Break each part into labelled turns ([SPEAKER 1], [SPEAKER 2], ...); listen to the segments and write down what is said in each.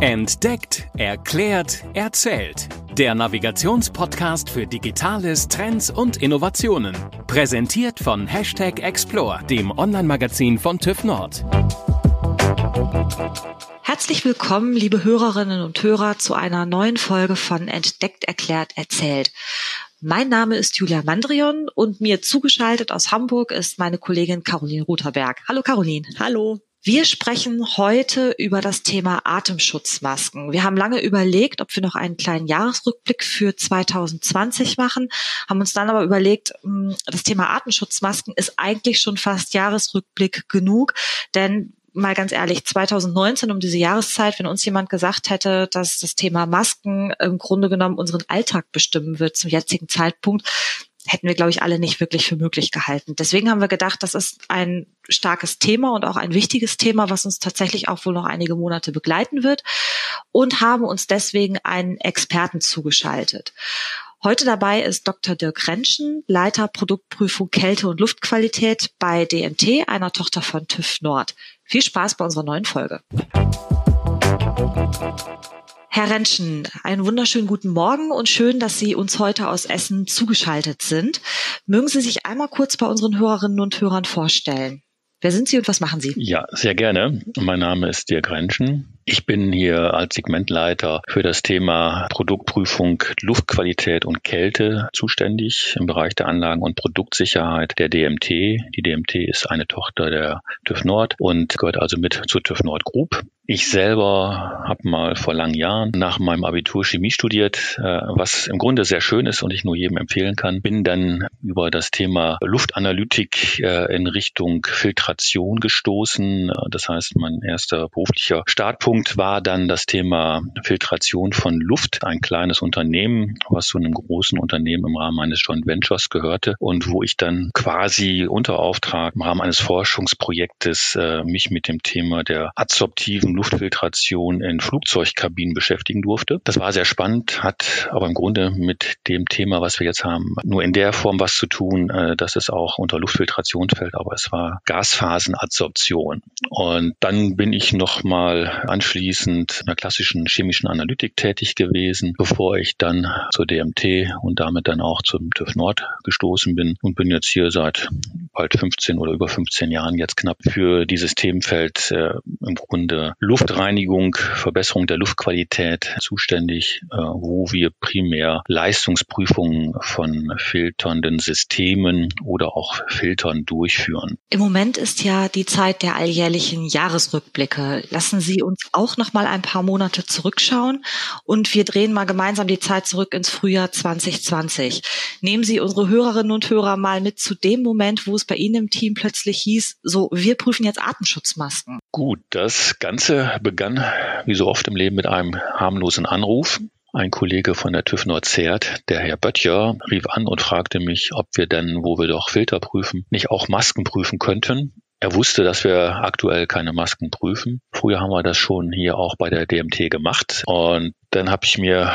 [SPEAKER 1] Entdeckt, erklärt, erzählt. Der Navigationspodcast für Digitales, Trends und Innovationen. Präsentiert von Hashtag Explore, dem Online-Magazin von TÜV Nord.
[SPEAKER 2] Herzlich willkommen, liebe Hörerinnen und Hörer, zu einer neuen Folge von Entdeckt, erklärt, erzählt. Mein Name ist Julia Mandrion und mir zugeschaltet aus Hamburg ist meine Kollegin Caroline Rutherberg. Hallo Caroline.
[SPEAKER 3] Hallo.
[SPEAKER 2] Wir sprechen heute über das Thema Atemschutzmasken. Wir haben lange überlegt, ob wir noch einen kleinen Jahresrückblick für 2020 machen, haben uns dann aber überlegt, hm, das Thema Atemschutzmasken ist eigentlich schon fast Jahresrückblick genug, denn mal ganz ehrlich, 2019 um diese Jahreszeit, wenn uns jemand gesagt hätte, dass das Thema Masken im Grunde genommen unseren Alltag bestimmen wird zum jetzigen Zeitpunkt, hätten wir, glaube ich, alle nicht wirklich für möglich gehalten. Deswegen haben wir gedacht, das ist ein starkes Thema und auch ein wichtiges Thema, was uns tatsächlich auch wohl noch einige Monate begleiten wird und haben uns deswegen einen Experten zugeschaltet. Heute dabei ist Dr. Dirk Rentschen, Leiter Produktprüfung Kälte- und Luftqualität bei DMT, einer Tochter von TÜV Nord. Viel Spaß bei unserer neuen Folge. Herr Rentschen, einen wunderschönen guten Morgen und schön, dass Sie uns heute aus Essen zugeschaltet sind. Mögen Sie sich einmal kurz bei unseren Hörerinnen und Hörern vorstellen? Wer sind Sie und was machen Sie?
[SPEAKER 4] Ja, sehr gerne. Mein Name ist Dirk Rentschen. Ich bin hier als Segmentleiter für das Thema Produktprüfung Luftqualität und Kälte zuständig im Bereich der Anlagen- und Produktsicherheit der DMT. Die DMT ist eine Tochter der TÜV Nord und gehört also mit zur TÜV Nord Group. Ich selber habe mal vor langen Jahren nach meinem Abitur Chemie studiert, äh, was im Grunde sehr schön ist und ich nur jedem empfehlen kann. Bin dann über das Thema Luftanalytik äh, in Richtung Filtration gestoßen. Das heißt, mein erster beruflicher Startpunkt Punkt war dann das Thema Filtration von Luft, ein kleines Unternehmen, was zu einem großen Unternehmen im Rahmen eines Joint Ventures gehörte und wo ich dann quasi unter Auftrag im Rahmen eines Forschungsprojektes äh, mich mit dem Thema der adsorptiven Luftfiltration in Flugzeugkabinen beschäftigen durfte. Das war sehr spannend, hat aber im Grunde mit dem Thema, was wir jetzt haben, nur in der Form was zu tun, äh, dass es auch unter Luftfiltration fällt, aber es war Gasphasenadsorption. Und dann bin ich nochmal anschließend anschließend in der klassischen chemischen Analytik tätig gewesen, bevor ich dann zur DMT und damit dann auch zum TÜV Nord gestoßen bin und bin jetzt hier seit bald 15 oder über 15 Jahren jetzt knapp für dieses Themenfeld äh, im Grunde Luftreinigung, Verbesserung der Luftqualität zuständig, äh, wo wir primär Leistungsprüfungen von filternden Systemen oder auch Filtern durchführen.
[SPEAKER 2] Im Moment ist ja die Zeit der alljährlichen Jahresrückblicke. Lassen Sie uns auch noch mal ein paar Monate zurückschauen und wir drehen mal gemeinsam die Zeit zurück ins Frühjahr 2020. Nehmen Sie unsere Hörerinnen und Hörer mal mit zu dem Moment, wo es bei Ihnen im Team plötzlich hieß, so, wir prüfen jetzt Atemschutzmasken.
[SPEAKER 4] Gut, das Ganze begann wie so oft im Leben mit einem harmlosen Anruf. Ein Kollege von der TÜV Nord-Zert, der Herr Böttcher, rief an und fragte mich, ob wir denn, wo wir doch Filter prüfen, nicht auch Masken prüfen könnten. Er wusste, dass wir aktuell keine Masken prüfen. Früher haben wir das schon hier auch bei der DMT gemacht. Und dann habe ich mir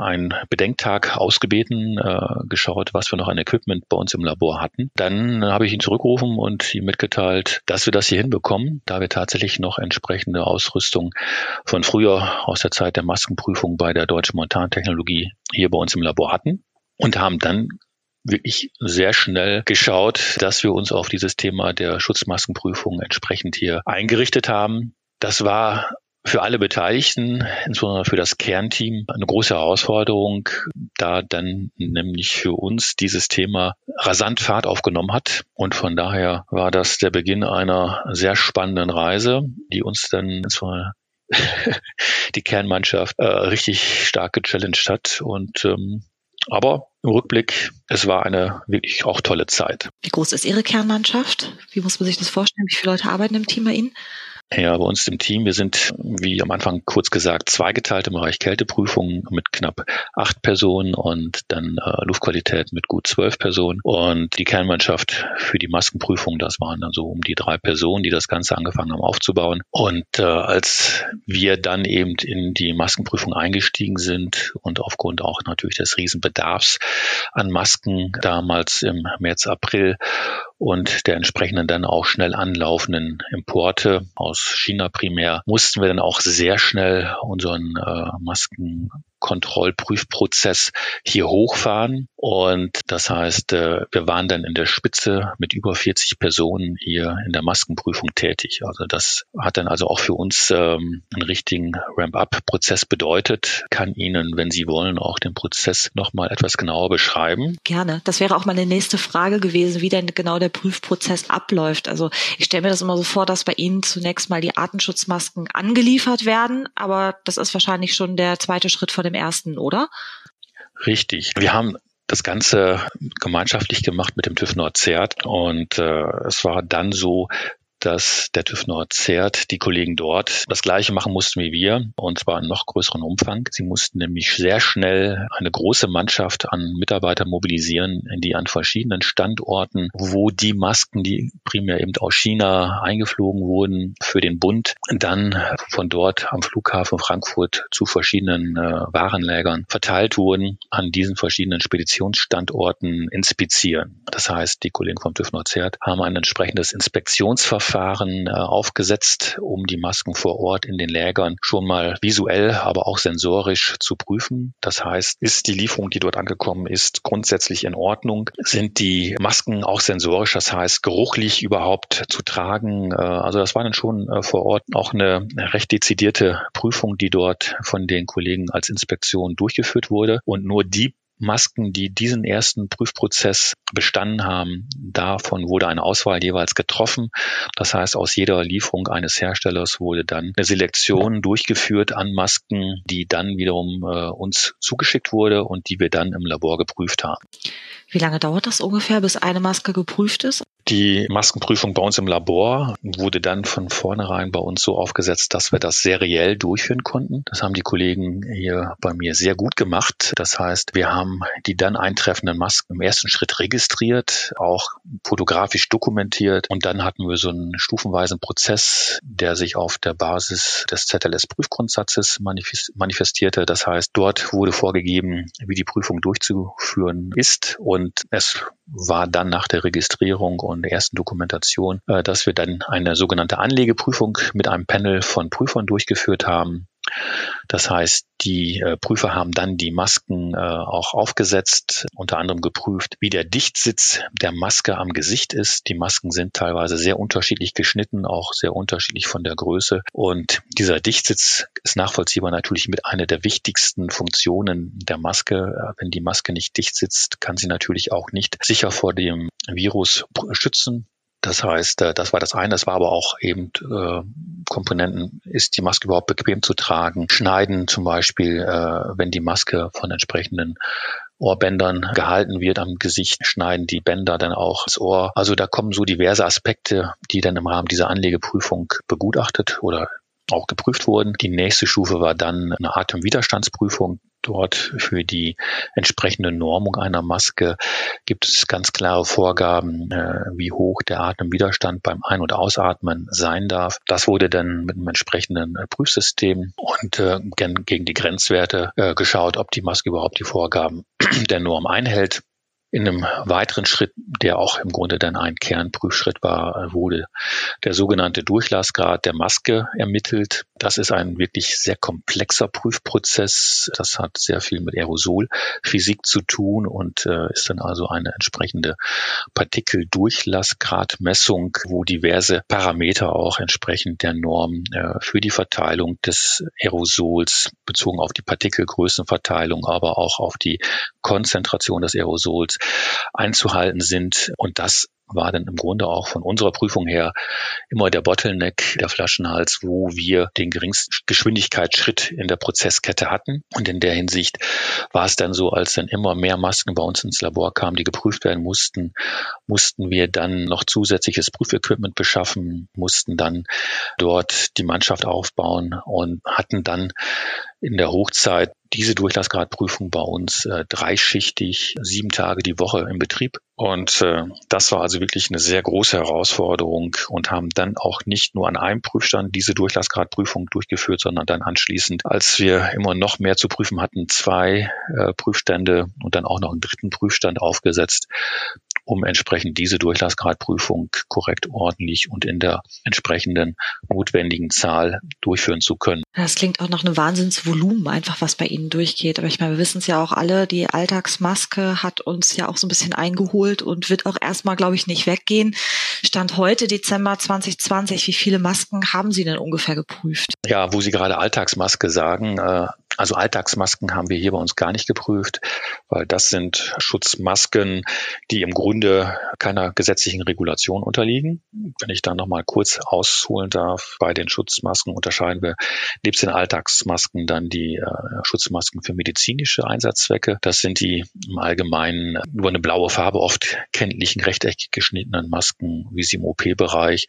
[SPEAKER 4] einen Bedenktag ausgebeten, äh, geschaut, was wir noch an Equipment bei uns im Labor hatten. Dann habe ich ihn zurückgerufen und ihm mitgeteilt, dass wir das hier hinbekommen, da wir tatsächlich noch entsprechende Ausrüstung von früher aus der Zeit der Maskenprüfung bei der Deutschen Montantechnologie hier bei uns im Labor hatten und haben dann wirklich sehr schnell geschaut, dass wir uns auf dieses Thema der Schutzmaskenprüfung entsprechend hier eingerichtet haben. Das war für alle Beteiligten, insbesondere für das Kernteam, eine große Herausforderung, da dann nämlich für uns dieses Thema rasant Fahrt aufgenommen hat. Und von daher war das der Beginn einer sehr spannenden Reise, die uns dann zwar die Kernmannschaft äh, richtig stark gechallenged hat. Und ähm, aber im Rückblick, es war eine wirklich auch tolle Zeit.
[SPEAKER 2] Wie groß ist Ihre Kernmannschaft? Wie muss man sich das vorstellen? Wie viele Leute arbeiten im Team bei Ihnen?
[SPEAKER 4] Ja, bei uns im Team, wir sind, wie am Anfang kurz gesagt, zweigeteilt im Bereich Kälteprüfung mit knapp acht Personen und dann äh, Luftqualität mit gut zwölf Personen. Und die Kernmannschaft für die Maskenprüfung, das waren dann so um die drei Personen, die das Ganze angefangen haben aufzubauen. Und äh, als wir dann eben in die Maskenprüfung eingestiegen sind und aufgrund auch natürlich des Riesenbedarfs an Masken damals im März, April und der entsprechenden dann auch schnell anlaufenden Importe aus China primär mussten wir dann auch sehr schnell unseren äh, Masken Kontrollprüfprozess hier hochfahren. Und das heißt, äh, wir waren dann in der Spitze mit über 40 Personen hier in der Maskenprüfung tätig. Also das hat dann also auch für uns ähm, einen richtigen Ramp-up-Prozess bedeutet. Kann Ihnen, wenn Sie wollen, auch den Prozess nochmal etwas genauer beschreiben.
[SPEAKER 2] Gerne. Das wäre auch meine nächste Frage gewesen, wie denn genau der Prüfprozess abläuft. Also ich stelle mir das immer so vor, dass bei Ihnen zunächst mal die Artenschutzmasken angeliefert werden, aber das ist wahrscheinlich schon der zweite Schritt vor dem ersten, oder?
[SPEAKER 4] Richtig. Wir haben das Ganze gemeinschaftlich gemacht mit dem TÜV Nord-Zert und äh, es war dann so, dass der TÜV Nord-Zert, die Kollegen dort, das Gleiche machen mussten wie wir, und zwar in noch größeren Umfang. Sie mussten nämlich sehr schnell eine große Mannschaft an Mitarbeitern mobilisieren, die an verschiedenen Standorten, wo die Masken, die primär eben aus China eingeflogen wurden, für den Bund, dann von dort am Flughafen Frankfurt zu verschiedenen äh, Warenlägern verteilt wurden, an diesen verschiedenen Speditionsstandorten inspizieren. Das heißt, die Kollegen vom TÜV Nord-Zert haben ein entsprechendes Inspektionsverfahren Verfahren äh, aufgesetzt, um die Masken vor Ort in den Lägern schon mal visuell, aber auch sensorisch zu prüfen. Das heißt, ist die Lieferung, die dort angekommen ist, grundsätzlich in Ordnung? Sind die Masken auch sensorisch, das heißt geruchlich überhaupt zu tragen? Äh, also das war dann schon äh, vor Ort auch eine recht dezidierte Prüfung, die dort von den Kollegen als Inspektion durchgeführt wurde. Und nur die Masken, die diesen ersten Prüfprozess bestanden haben, davon wurde eine Auswahl jeweils getroffen. Das heißt, aus jeder Lieferung eines Herstellers wurde dann eine Selektion durchgeführt an Masken, die dann wiederum äh, uns zugeschickt wurde und die wir dann im Labor geprüft haben.
[SPEAKER 2] Wie lange dauert das ungefähr, bis eine Maske geprüft ist?
[SPEAKER 4] Die Maskenprüfung bei uns im Labor wurde dann von vornherein bei uns so aufgesetzt, dass wir das seriell durchführen konnten. Das haben die Kollegen hier bei mir sehr gut gemacht. Das heißt, wir haben die dann eintreffenden Masken im ersten Schritt registriert, auch fotografisch dokumentiert und dann hatten wir so einen stufenweisen Prozess, der sich auf der Basis des ZLS-Prüfgrundsatzes manifestierte. Das heißt, dort wurde vorgegeben, wie die Prüfung durchzuführen ist und es war dann nach der Registrierung und der ersten Dokumentation, äh, dass wir dann eine sogenannte Anlegeprüfung mit einem Panel von Prüfern durchgeführt haben. Das heißt, die äh, Prüfer haben dann die Masken äh, auch aufgesetzt, unter anderem geprüft, wie der Dichtsitz der Maske am Gesicht ist. Die Masken sind teilweise sehr unterschiedlich geschnitten, auch sehr unterschiedlich von der Größe. Und dieser Dichtsitz ist nachvollziehbar natürlich mit einer der wichtigsten Funktionen der Maske. Wenn die Maske nicht dicht sitzt, kann sie natürlich auch nicht sicher vor dem Virus schützen. Das heißt, äh, das war das eine. Das war aber auch eben äh, Komponenten. Ist die Maske überhaupt bequem zu tragen? Schneiden zum Beispiel, äh, wenn die Maske von entsprechenden Ohrbändern gehalten wird am Gesicht, schneiden die Bänder dann auch das Ohr. Also da kommen so diverse Aspekte, die dann im Rahmen dieser Anlegeprüfung begutachtet oder auch geprüft wurden. Die nächste Stufe war dann eine Atemwiderstandsprüfung. Dort für die entsprechende Normung einer Maske gibt es ganz klare Vorgaben, äh, wie hoch der Atemwiderstand beim Ein- und Ausatmen sein darf. Das wurde dann mit einem entsprechenden äh, Prüfsystem und äh, gegen die Grenzwerte geschaut, ob die Maske überhaupt die Vorgaben der Norm einhält. In einem weiteren Schritt, der auch im Grunde dann ein Kernprüfschritt war, wurde der sogenannte Durchlassgrad der Maske ermittelt. Das ist ein wirklich sehr komplexer Prüfprozess. Das hat sehr viel mit Aerosolphysik zu tun und äh, ist dann also eine entsprechende Partikeldurchlassgradmessung, wo diverse Parameter auch entsprechend der Norm äh, für die Verteilung des Aerosols bezogen auf die Partikelgrößenverteilung, aber auch auf die Konzentration des Aerosols einzuhalten sind. Und das war dann im Grunde auch von unserer Prüfung her immer der Bottleneck, der Flaschenhals, wo wir den geringsten Geschwindigkeitsschritt in der Prozesskette hatten. Und in der Hinsicht war es dann so, als dann immer mehr Masken bei uns ins Labor kamen, die geprüft werden mussten, mussten wir dann noch zusätzliches Prüfequipment beschaffen, mussten dann dort die Mannschaft aufbauen und hatten dann in der Hochzeit diese Durchlassgradprüfung bei uns äh, dreischichtig, sieben Tage die Woche im Betrieb. Und äh, das war also wirklich eine sehr große Herausforderung und haben dann auch nicht nur an einem Prüfstand diese Durchlassgradprüfung durchgeführt, sondern dann anschließend, als wir immer noch mehr zu prüfen hatten, zwei äh, Prüfstände und dann auch noch einen dritten Prüfstand aufgesetzt, um entsprechend diese Durchlassgradprüfung korrekt, ordentlich und in der entsprechenden notwendigen Zahl durchführen zu können.
[SPEAKER 2] Das klingt auch nach einem Wahnsinnsvolumen, einfach was bei Ihnen durchgeht. Aber ich meine, wir wissen es ja auch alle, die Alltagsmaske hat uns ja auch so ein bisschen eingeholt und wird auch erstmal, glaube ich, nicht weggehen. Stand heute Dezember 2020, wie viele Masken haben Sie denn ungefähr geprüft?
[SPEAKER 4] Ja, wo Sie gerade Alltagsmaske sagen, äh, also Alltagsmasken haben wir hier bei uns gar nicht geprüft, weil das sind Schutzmasken, die im Grunde keiner gesetzlichen Regulation unterliegen. Wenn ich da nochmal kurz ausholen darf, bei den Schutzmasken unterscheiden wir nebst den Alltagsmasken dann die äh, Schutzmasken für medizinische Einsatzzwecke. Das sind die im Allgemeinen nur eine blaue Farbe oft kenntlichen rechteckig geschnittenen Masken, wie sie im OP-Bereich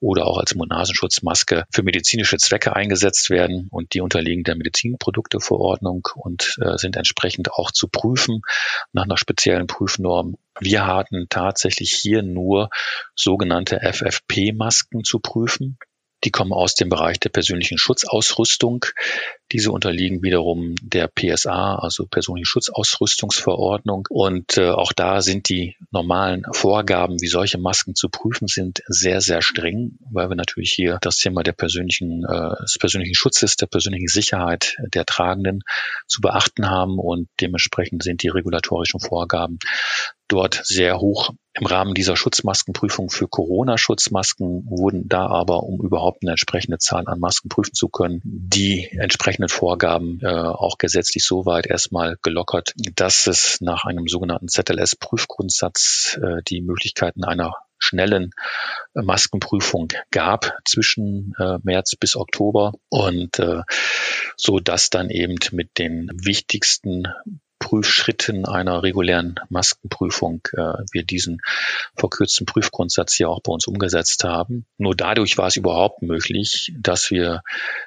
[SPEAKER 4] oder auch als Mund-Nasenschutzmaske für medizinische Zwecke eingesetzt werden und die unterliegen der Medizinprodukte Produkteverordnung und äh, sind entsprechend auch zu prüfen nach einer speziellen Prüfnorm. Wir hatten tatsächlich hier nur sogenannte FFP-Masken zu prüfen. Die kommen aus dem Bereich der persönlichen Schutzausrüstung. Diese unterliegen wiederum der PSA, also persönliche Schutzausrüstungsverordnung. Und äh, auch da sind die normalen Vorgaben, wie solche Masken zu prüfen sind, sehr, sehr streng, weil wir natürlich hier das Thema der persönlichen, äh, des persönlichen Schutzes, der persönlichen Sicherheit der Tragenden zu beachten haben. Und dementsprechend sind die regulatorischen Vorgaben dort sehr hoch. Im Rahmen dieser Schutzmaskenprüfung für Corona-Schutzmasken wurden da aber, um überhaupt eine entsprechende Zahl an Masken prüfen zu können, die entsprechenden Vorgaben äh, auch gesetzlich so weit erstmal gelockert, dass es nach einem sogenannten ZLS-Prüfgrundsatz äh, die Möglichkeiten einer schnellen äh, Maskenprüfung gab zwischen äh, März bis Oktober und äh, so dass dann eben mit den wichtigsten Prüfschritten einer regulären Maskenprüfung äh, wir diesen verkürzten Prüfgrundsatz hier auch bei uns umgesetzt haben. Nur dadurch war es überhaupt möglich, dass wir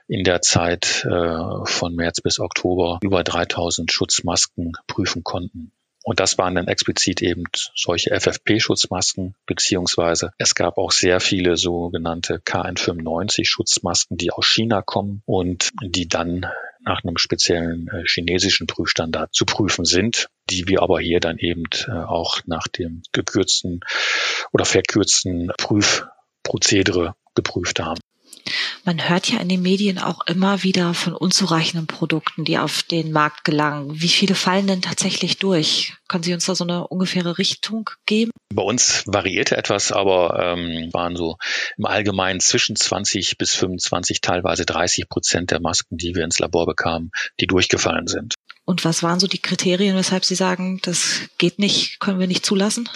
[SPEAKER 4] in der Zeit äh, von März bis Oktober über 3000 Schutzmasken prüfen konnten. Und das waren dann explizit eben solche FFP-Schutzmasken, beziehungsweise es gab auch sehr viele sogenannte KN95-Schutzmasken, die aus China kommen und die dann nach einem speziellen äh, chinesischen Prüfstandard zu prüfen sind, die wir aber hier dann eben äh, auch nach dem gekürzten oder verkürzten Prüfprozedere geprüft haben.
[SPEAKER 2] Man hört ja in den Medien auch immer wieder von unzureichenden Produkten, die auf den Markt gelangen. Wie viele fallen denn tatsächlich durch? Können Sie uns da so eine ungefähre Richtung geben?
[SPEAKER 4] Bei uns variierte etwas, aber ähm, waren so im Allgemeinen zwischen 20 bis 25, teilweise 30 Prozent der Masken, die wir ins Labor bekamen, die durchgefallen sind.
[SPEAKER 2] Und was waren so die Kriterien, weshalb Sie sagen, das geht nicht, können wir nicht zulassen?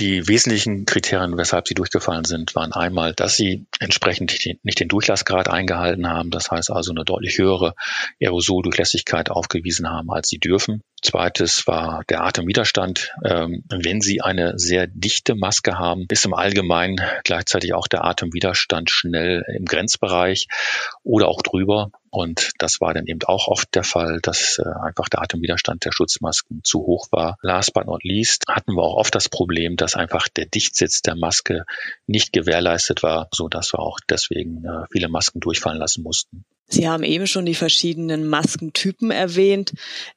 [SPEAKER 4] Die wesentlichen Kriterien, weshalb sie durchgefallen sind, waren einmal, dass sie entsprechend nicht den Durchlassgrad eingehalten haben, das heißt also eine deutlich höhere Aerosoldurchlässigkeit aufgewiesen haben, als sie dürfen. Zweites war der Atemwiderstand. Ähm, wenn Sie eine sehr dichte Maske haben, ist im Allgemeinen gleichzeitig auch der Atemwiderstand schnell im Grenzbereich oder auch drüber. Und das war dann eben auch oft der Fall, dass äh, einfach der Atemwiderstand der Schutzmasken zu hoch war. Last but not least hatten wir auch oft das Problem, dass einfach der Dichtsitz der Maske nicht gewährleistet war, so dass wir auch deswegen äh, viele Masken durchfallen lassen mussten.
[SPEAKER 2] Sie haben eben schon die verschiedenen Maskentypen erwähnt.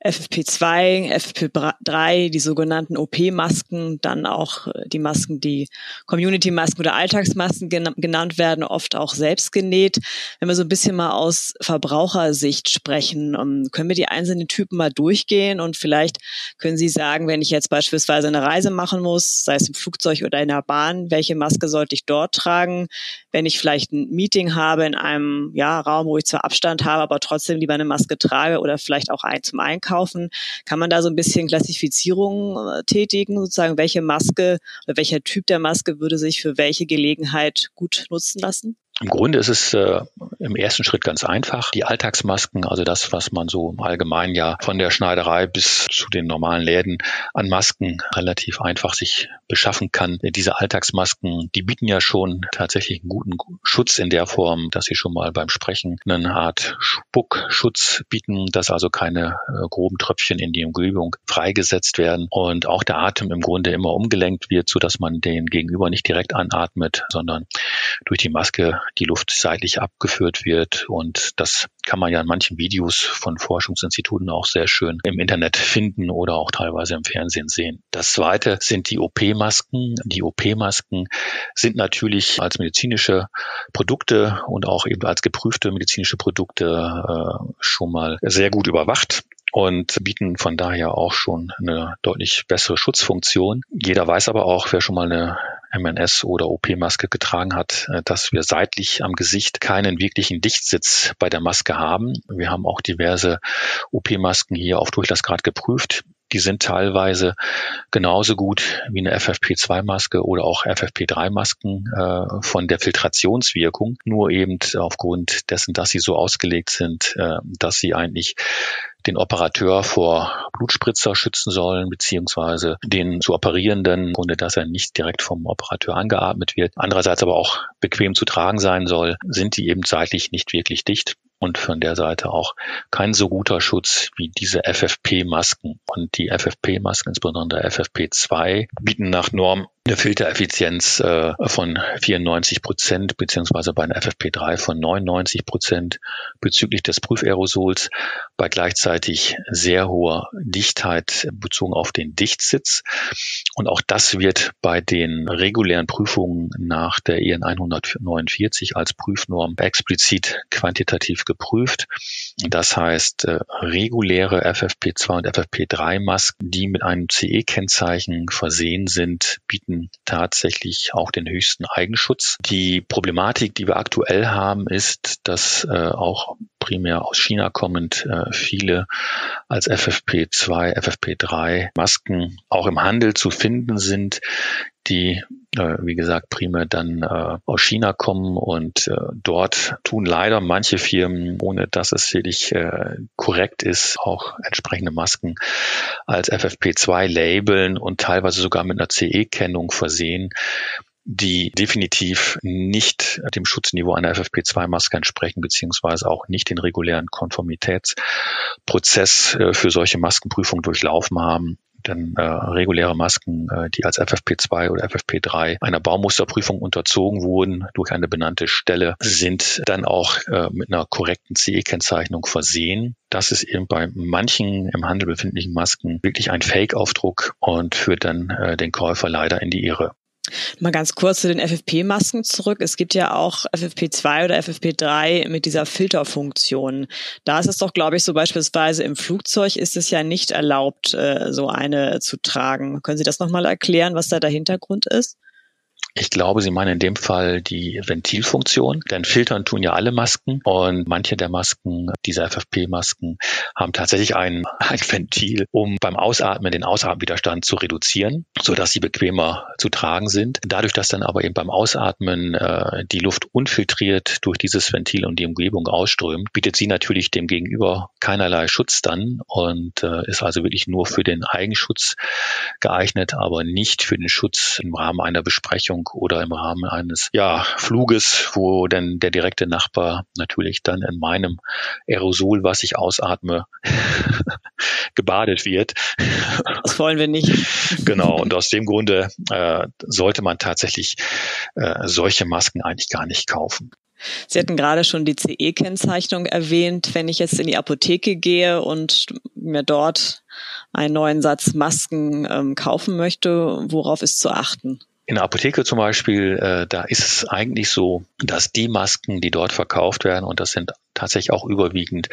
[SPEAKER 2] FFP2, FFP3, die sogenannten OP-Masken, dann auch äh, die Masken, die Community-Masken oder Alltagsmasken genannt werden, oft auch selbst genäht. Wenn wir so ein bisschen mal aus Verbrauchersicht sprechen, ähm, können wir die einzelnen Typen mal durchgehen und vielleicht können Sie sagen, wenn ich jetzt beispielsweise eine Reise machen muss, sei es im Flugzeug oder in der Bahn, welche Maske sollte ich dort tragen? Wenn ich vielleicht ein Meeting habe in einem ja, Raum, wo ich Abstand habe, aber trotzdem lieber eine Maske trage oder vielleicht auch ein zum Einkaufen. Kann man da so ein bisschen Klassifizierung äh, tätigen, sozusagen, welche Maske oder welcher Typ der Maske würde sich für welche Gelegenheit gut nutzen lassen?
[SPEAKER 4] Im Grunde ist es äh, im ersten Schritt ganz einfach. Die Alltagsmasken, also das, was man so im Allgemeinen ja von der Schneiderei bis zu den normalen Läden an Masken relativ einfach sich beschaffen kann. Diese Alltagsmasken, die bieten ja schon tatsächlich einen guten Schutz in der Form, dass sie schon mal beim Sprechen eine Art Spuckschutz bieten, dass also keine äh, groben Tröpfchen in die Umgebung freigesetzt werden und auch der Atem im Grunde immer umgelenkt wird, so dass man den Gegenüber nicht direkt anatmet, sondern durch die Maske die Luft seitlich abgeführt wird. Und das kann man ja in manchen Videos von Forschungsinstituten auch sehr schön im Internet finden oder auch teilweise im Fernsehen sehen. Das zweite sind die OP-Masken. Die OP-Masken sind natürlich als medizinische Produkte und auch eben als geprüfte medizinische Produkte äh, schon mal sehr gut überwacht und bieten von daher auch schon eine deutlich bessere Schutzfunktion. Jeder weiß aber auch, wer schon mal eine MNS oder OP-Maske getragen hat, äh, dass wir seitlich am Gesicht keinen wirklichen Dichtsitz bei der Maske haben. Wir haben auch diverse OP-Masken hier auf Durchlassgrad geprüft. Die sind teilweise genauso gut wie eine FFP2-Maske oder auch FFP3-Masken äh, von der Filtrationswirkung, nur eben aufgrund dessen, dass sie so ausgelegt sind, äh, dass sie eigentlich den Operateur vor Blutspritzer schützen sollen, beziehungsweise den zu operierenden, ohne dass er nicht direkt vom Operateur angeatmet wird. Andererseits aber auch bequem zu tragen sein soll, sind die eben seitlich nicht wirklich dicht und von der Seite auch kein so guter Schutz wie diese FFP-Masken. Und die FFP-Masken, insbesondere FFP2, bieten nach Norm eine Filtereffizienz äh, von 94 Prozent beziehungsweise bei einer FFP3 von 99 Prozent bezüglich des Prüfaerosols bei gleichzeitig sehr hoher Dichtheit bezogen auf den Dichtsitz. Und auch das wird bei den regulären Prüfungen nach der EN 149 als Prüfnorm explizit quantitativ geprüft. Das heißt, äh, reguläre FFP2 und FFP3 Masken, die mit einem CE-Kennzeichen versehen sind, bieten bieten tatsächlich auch den höchsten Eigenschutz. Die Problematik, die wir aktuell haben, ist, dass äh, auch primär aus China kommend äh, viele als FFP2, FFP3 Masken auch im Handel zu finden sind, die, äh, wie gesagt, primär dann äh, aus China kommen und äh, dort tun leider manche Firmen, ohne dass es wirklich äh, korrekt ist, auch entsprechende Masken als FFP2 labeln und teilweise sogar mit einer CE-Kennung versehen die definitiv nicht dem Schutzniveau einer FFP2-Maske entsprechen, beziehungsweise auch nicht den regulären Konformitätsprozess äh, für solche Maskenprüfungen durchlaufen haben. Denn äh, reguläre Masken, äh, die als FFP2 oder FFP3 einer Baumusterprüfung unterzogen wurden durch eine benannte Stelle, sind dann auch äh, mit einer korrekten CE-Kennzeichnung versehen. Das ist eben bei manchen im Handel befindlichen Masken wirklich ein Fake-Aufdruck und führt dann äh, den Käufer leider in die Irre.
[SPEAKER 2] Mal ganz kurz zu den FFP-Masken zurück. Es gibt ja auch FFP2 oder FFP3 mit dieser Filterfunktion. Da ist es doch, glaube ich, so beispielsweise im Flugzeug ist es ja nicht erlaubt, äh, so eine zu tragen. Können Sie das nochmal erklären, was da der Hintergrund ist?
[SPEAKER 4] Ich glaube, Sie meinen in dem Fall die Ventilfunktion, denn filtern tun ja alle Masken und manche der Masken, diese FFP-Masken, haben tatsächlich ein, ein Ventil, um beim Ausatmen den Ausatmenwiderstand zu reduzieren, so dass sie bequemer zu tragen sind. Dadurch, dass dann aber eben beim Ausatmen äh, die Luft unfiltriert durch dieses Ventil und die Umgebung ausströmt, bietet sie natürlich dem Gegenüber keinerlei Schutz dann und äh, ist also wirklich nur für den Eigenschutz geeignet, aber nicht für den Schutz im Rahmen einer Besprechung oder im Rahmen eines ja, Fluges, wo dann der direkte Nachbar natürlich dann in meinem Aerosol, was ich ausatme, gebadet wird.
[SPEAKER 2] Das wollen wir nicht.
[SPEAKER 4] genau, und aus dem Grunde äh, sollte man tatsächlich äh, solche Masken eigentlich gar nicht kaufen.
[SPEAKER 2] Sie hatten gerade schon die CE-Kennzeichnung erwähnt. Wenn ich jetzt in die Apotheke gehe und mir dort einen neuen Satz Masken ähm, kaufen möchte, worauf ist zu achten?
[SPEAKER 4] In der Apotheke zum Beispiel, äh, da ist es eigentlich so, dass die Masken, die dort verkauft werden, und das sind tatsächlich auch überwiegend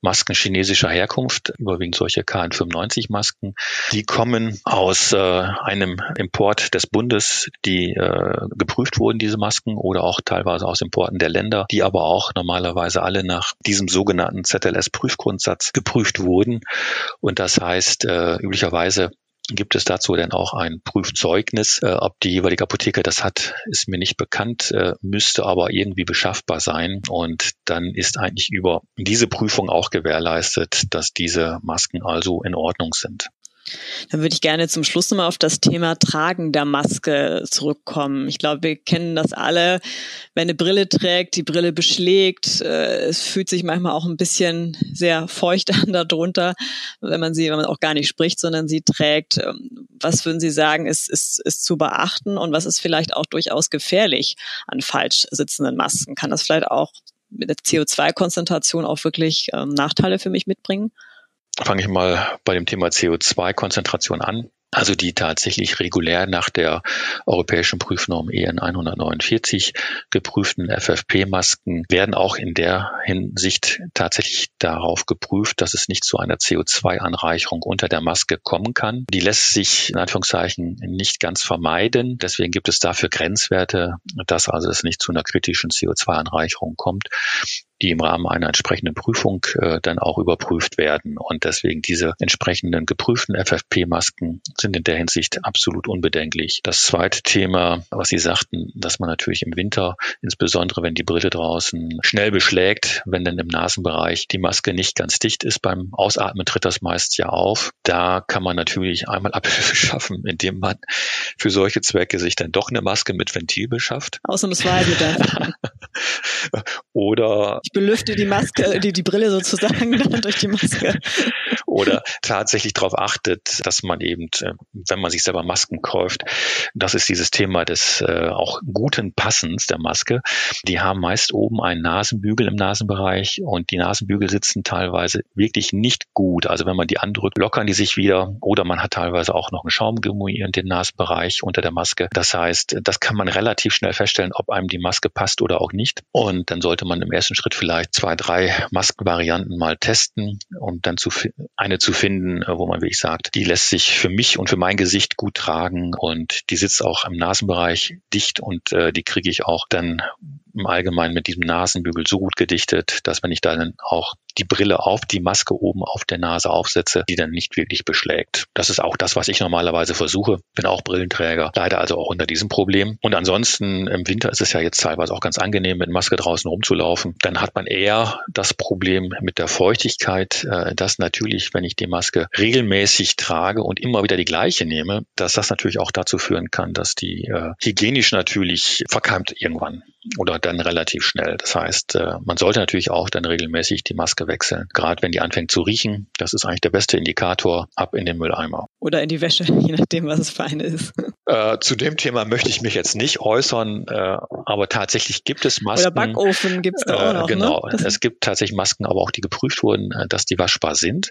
[SPEAKER 4] Masken chinesischer Herkunft, überwiegend solche KN95-Masken, die kommen aus äh, einem Import des Bundes, die äh, geprüft wurden, diese Masken, oder auch teilweise aus Importen der Länder, die aber auch normalerweise alle nach diesem sogenannten ZLS-Prüfgrundsatz geprüft wurden. Und das heißt, äh, üblicherweise Gibt es dazu denn auch ein Prüfzeugnis? Äh, ob die jeweilige Apotheke das hat, ist mir nicht bekannt, äh, müsste aber irgendwie beschaffbar sein. Und dann ist eigentlich über diese Prüfung auch gewährleistet, dass diese Masken also in Ordnung sind.
[SPEAKER 2] Dann würde ich gerne zum Schluss nochmal auf das Thema Tragen der Maske zurückkommen. Ich glaube, wir kennen das alle. Wenn eine Brille trägt, die Brille beschlägt, äh, es fühlt sich manchmal auch ein bisschen sehr feucht an darunter, wenn man sie, wenn man auch gar nicht spricht, sondern sie trägt. Ähm,
[SPEAKER 3] was würden Sie sagen, ist, ist, ist zu beachten und was ist vielleicht auch durchaus gefährlich an falsch sitzenden Masken? Kann das vielleicht auch mit der CO2-Konzentration auch wirklich ähm, Nachteile für mich mitbringen?
[SPEAKER 4] Fange ich mal bei dem Thema CO2-Konzentration an also die tatsächlich regulär nach der europäischen Prüfnorm EN 149 geprüften FFP-Masken werden auch in der Hinsicht tatsächlich darauf geprüft, dass es nicht zu einer CO2-Anreicherung unter der Maske kommen kann. Die lässt sich in Anführungszeichen nicht ganz vermeiden. Deswegen gibt es dafür Grenzwerte, dass also es nicht zu einer kritischen CO2-Anreicherung kommt die im Rahmen einer entsprechenden Prüfung äh, dann auch überprüft werden. Und deswegen diese entsprechenden geprüften FFP-Masken sind in der Hinsicht absolut unbedenklich. Das zweite Thema, was Sie sagten, dass man natürlich im Winter, insbesondere wenn die Brille draußen schnell beschlägt, wenn dann im Nasenbereich die Maske nicht ganz dicht ist, beim Ausatmen tritt das meist ja auf. Da kann man natürlich einmal Abhilfe schaffen, indem man für solche Zwecke sich dann doch eine Maske mit Ventil beschafft.
[SPEAKER 3] Ausnahmsweise dann.
[SPEAKER 4] Oder
[SPEAKER 3] ich belüfte die Maske, die, die Brille sozusagen dann durch die Maske.
[SPEAKER 4] Oder tatsächlich darauf achtet, dass man eben, äh, wenn man sich selber Masken kauft, das ist dieses Thema des äh, auch guten Passens der Maske. Die haben meist oben einen Nasenbügel im Nasenbereich und die Nasenbügel sitzen teilweise wirklich nicht gut. Also wenn man die andrückt, lockern die sich wieder oder man hat teilweise auch noch einen Schaumgummi in den Nasenbereich unter der Maske. Das heißt, das kann man relativ schnell feststellen, ob einem die Maske passt oder auch nicht. Und dann sollte man im ersten Schritt vielleicht zwei, drei Maskenvarianten mal testen, um dann zu, eine zu finden, äh, wo man wirklich sagt, die lässt sich für mich und für mein Gesicht gut tragen und die sitzt auch im Nasenbereich dicht und äh, die kriege ich auch dann im Allgemeinen mit diesem Nasenbügel so gut gedichtet, dass wenn ich dann auch die Brille auf die Maske oben auf der Nase aufsetze, die dann nicht wirklich beschlägt. Das ist auch das, was ich normalerweise versuche. Bin auch Brillenträger, leider also auch unter diesem Problem. Und ansonsten im Winter ist es ja jetzt teilweise auch ganz angenehm, mit Maske draußen rumzulaufen. Dann hat man eher das Problem mit der Feuchtigkeit, äh, dass natürlich, wenn ich die Maske regelmäßig trage und immer wieder die gleiche nehme, dass das natürlich auch dazu führen kann, dass die äh, hygienisch natürlich verkeimt irgendwann oder dann relativ schnell. Das heißt, äh, man sollte natürlich auch dann regelmäßig die Maske wechseln. Gerade wenn die anfängt zu riechen, das ist eigentlich der beste Indikator, ab in den Mülleimer.
[SPEAKER 3] Oder in die Wäsche, je nachdem, was es für eine ist.
[SPEAKER 4] Äh, zu dem Thema möchte ich mich jetzt nicht äußern, äh, aber tatsächlich gibt es Masken.
[SPEAKER 3] Oder Backofen gibt es da auch noch.
[SPEAKER 4] Äh, genau,
[SPEAKER 3] ne?
[SPEAKER 4] es gibt tatsächlich Masken, aber auch die geprüft wurden, äh, dass die waschbar sind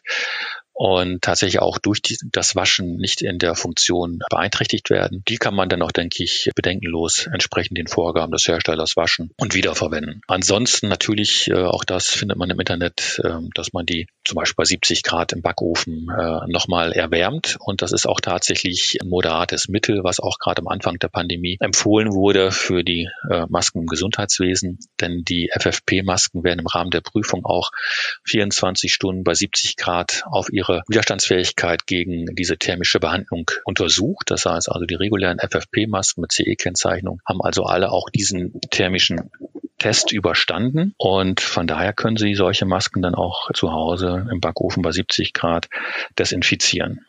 [SPEAKER 4] und tatsächlich auch durch die, das Waschen nicht in der Funktion beeinträchtigt werden. Die kann man dann auch, denke ich, bedenkenlos entsprechend den Vorgaben des Herstellers waschen und wiederverwenden. Ansonsten natürlich, äh, auch das findet man im Internet, äh, dass man die zum Beispiel bei 70 Grad im Backofen äh, nochmal erwärmt. Und das ist auch tatsächlich ein moderates Mittel, was auch gerade am Anfang der Pandemie empfohlen wurde für die äh, Masken im Gesundheitswesen. Denn die FFP-Masken werden im Rahmen der Prüfung auch 24 Stunden bei 70 Grad auf ihre ihre Widerstandsfähigkeit gegen diese thermische Behandlung untersucht. Das heißt also, die regulären FFP-Masken mit CE-Kennzeichnung haben also alle auch diesen thermischen Test überstanden und von daher können Sie solche Masken dann auch zu Hause im Backofen bei 70 Grad desinfizieren.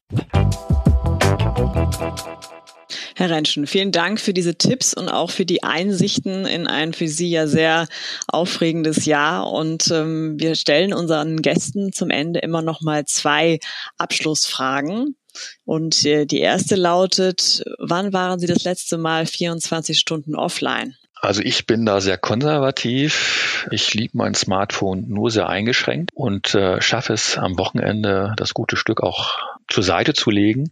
[SPEAKER 3] Herr Rentschen, vielen Dank für diese Tipps und auch für die Einsichten in ein für Sie ja sehr aufregendes Jahr. Und ähm, wir stellen unseren Gästen zum Ende immer noch mal zwei Abschlussfragen. Und äh, die erste lautet, wann waren Sie das letzte Mal 24 Stunden offline?
[SPEAKER 4] Also ich bin da sehr konservativ. Ich liebe mein Smartphone nur sehr eingeschränkt und äh, schaffe es am Wochenende, das gute Stück auch zur Seite zu legen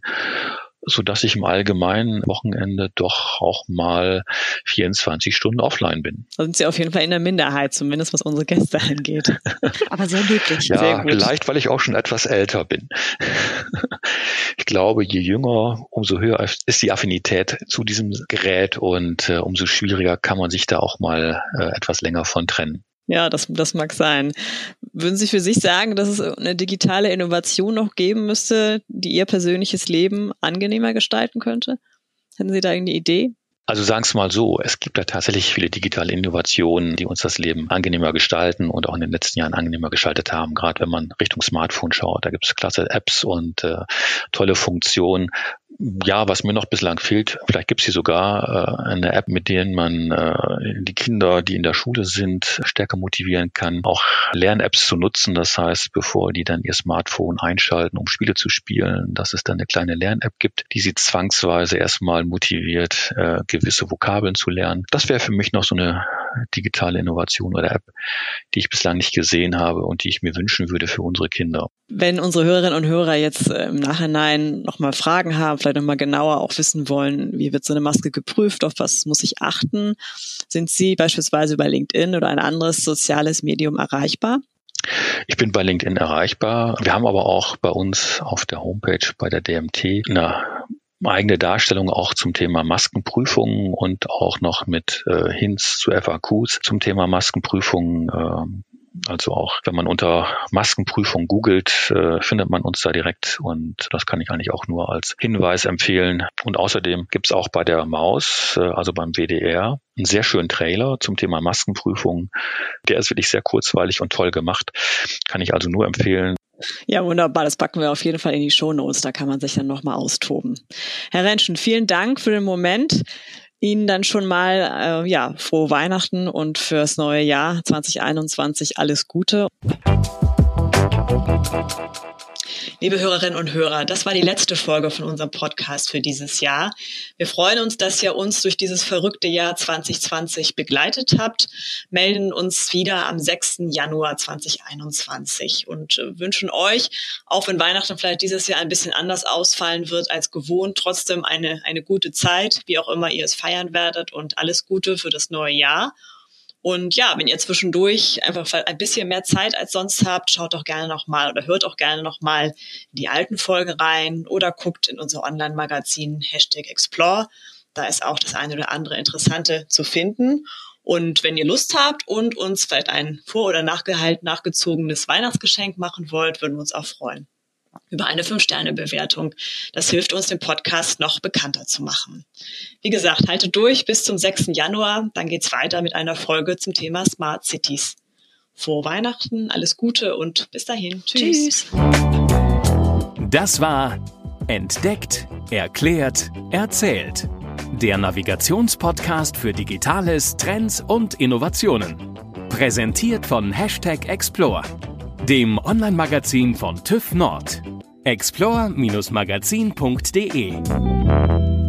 [SPEAKER 4] so dass ich im allgemeinen Wochenende doch auch mal 24 Stunden offline bin.
[SPEAKER 3] Da sind Sie auf jeden Fall in der Minderheit, zumindest was unsere Gäste angeht.
[SPEAKER 2] Aber sehr glücklich.
[SPEAKER 4] Ja,
[SPEAKER 2] sehr
[SPEAKER 4] vielleicht, weil ich auch schon etwas älter bin. ich glaube, je jünger, umso höher ist die Affinität zu diesem Gerät und äh, umso schwieriger kann man sich da auch mal äh, etwas länger von trennen.
[SPEAKER 3] Ja, das, das mag sein. Würden Sie für sich sagen, dass es eine digitale Innovation noch geben müsste, die Ihr persönliches Leben angenehmer gestalten könnte? Hätten Sie da irgendeine Idee?
[SPEAKER 4] Also sagen es mal so, es gibt da tatsächlich viele digitale Innovationen, die uns das Leben angenehmer gestalten und auch in den letzten Jahren angenehmer gestaltet haben. Gerade wenn man Richtung Smartphone schaut, da gibt es klasse Apps und äh, tolle Funktionen. Ja, was mir noch bislang fehlt, vielleicht gibt es hier sogar äh, eine App, mit der man äh, die Kinder, die in der Schule sind, stärker motivieren kann, auch Lern-Apps zu nutzen. Das heißt, bevor die dann ihr Smartphone einschalten, um Spiele zu spielen, dass es dann eine kleine Lern-App gibt, die sie zwangsweise erstmal motiviert, äh, gewisse Vokabeln zu lernen. Das wäre für mich noch so eine digitale Innovation oder App, die ich bislang nicht gesehen habe und die ich mir wünschen würde für unsere Kinder.
[SPEAKER 3] Wenn unsere Hörerinnen und Hörer jetzt äh, im Nachhinein nochmal Fragen haben, vielleicht nochmal genauer auch wissen wollen, wie wird so eine Maske geprüft, auf was muss ich achten, sind Sie beispielsweise über LinkedIn oder ein anderes soziales Medium erreichbar?
[SPEAKER 4] Ich bin bei LinkedIn erreichbar. Wir haben aber auch bei uns auf der Homepage bei der DMT eine eigene Darstellung auch zum Thema Maskenprüfungen und auch noch mit äh, Hints zu FAQs zum Thema Maskenprüfungen. Äh, also auch wenn man unter Maskenprüfung googelt, äh, findet man uns da direkt und das kann ich eigentlich auch nur als Hinweis empfehlen. Und außerdem gibt es auch bei der Maus, äh, also beim WDR, einen sehr schönen Trailer zum Thema Maskenprüfung. Der ist wirklich sehr kurzweilig und toll gemacht. Kann ich also nur empfehlen.
[SPEAKER 3] Ja, wunderbar. Das packen wir auf jeden Fall in die Show Notes. Da kann man sich dann nochmal austoben. Herr Rentschen, vielen Dank für den Moment. Ihnen dann schon mal äh, ja frohe Weihnachten und fürs neue Jahr 2021 alles Gute. Liebe Hörerinnen und Hörer, das war die letzte Folge von unserem Podcast für dieses Jahr. Wir freuen uns, dass ihr uns durch dieses verrückte Jahr 2020 begleitet habt, melden uns wieder am 6. Januar 2021 und äh, wünschen euch, auch wenn Weihnachten vielleicht dieses Jahr ein bisschen anders ausfallen wird als gewohnt, trotzdem eine, eine gute Zeit, wie auch immer ihr es feiern werdet und alles Gute für das neue Jahr. Und ja, wenn ihr zwischendurch einfach ein bisschen mehr Zeit als sonst habt, schaut doch gerne nochmal oder hört auch gerne nochmal in die alten Folgen rein oder guckt in unser Online-Magazin Hashtag Explore. Da ist auch das eine oder andere Interessante zu finden. Und wenn ihr Lust habt und uns vielleicht ein vor- oder nachgezogenes Weihnachtsgeschenk machen wollt, würden wir uns auch freuen über eine Fünf-Sterne-Bewertung. Das hilft uns, den Podcast noch bekannter zu machen. Wie gesagt, haltet durch bis zum 6. Januar. Dann geht's weiter mit einer Folge zum Thema Smart Cities. Vor Weihnachten, alles Gute und bis dahin. Tschüss. Tschüss.
[SPEAKER 1] Das war Entdeckt, Erklärt, Erzählt. Der Navigationspodcast für Digitales, Trends und Innovationen. Präsentiert von Hashtag Explore dem Online-Magazin von TÜV Nord. explore-magazin.de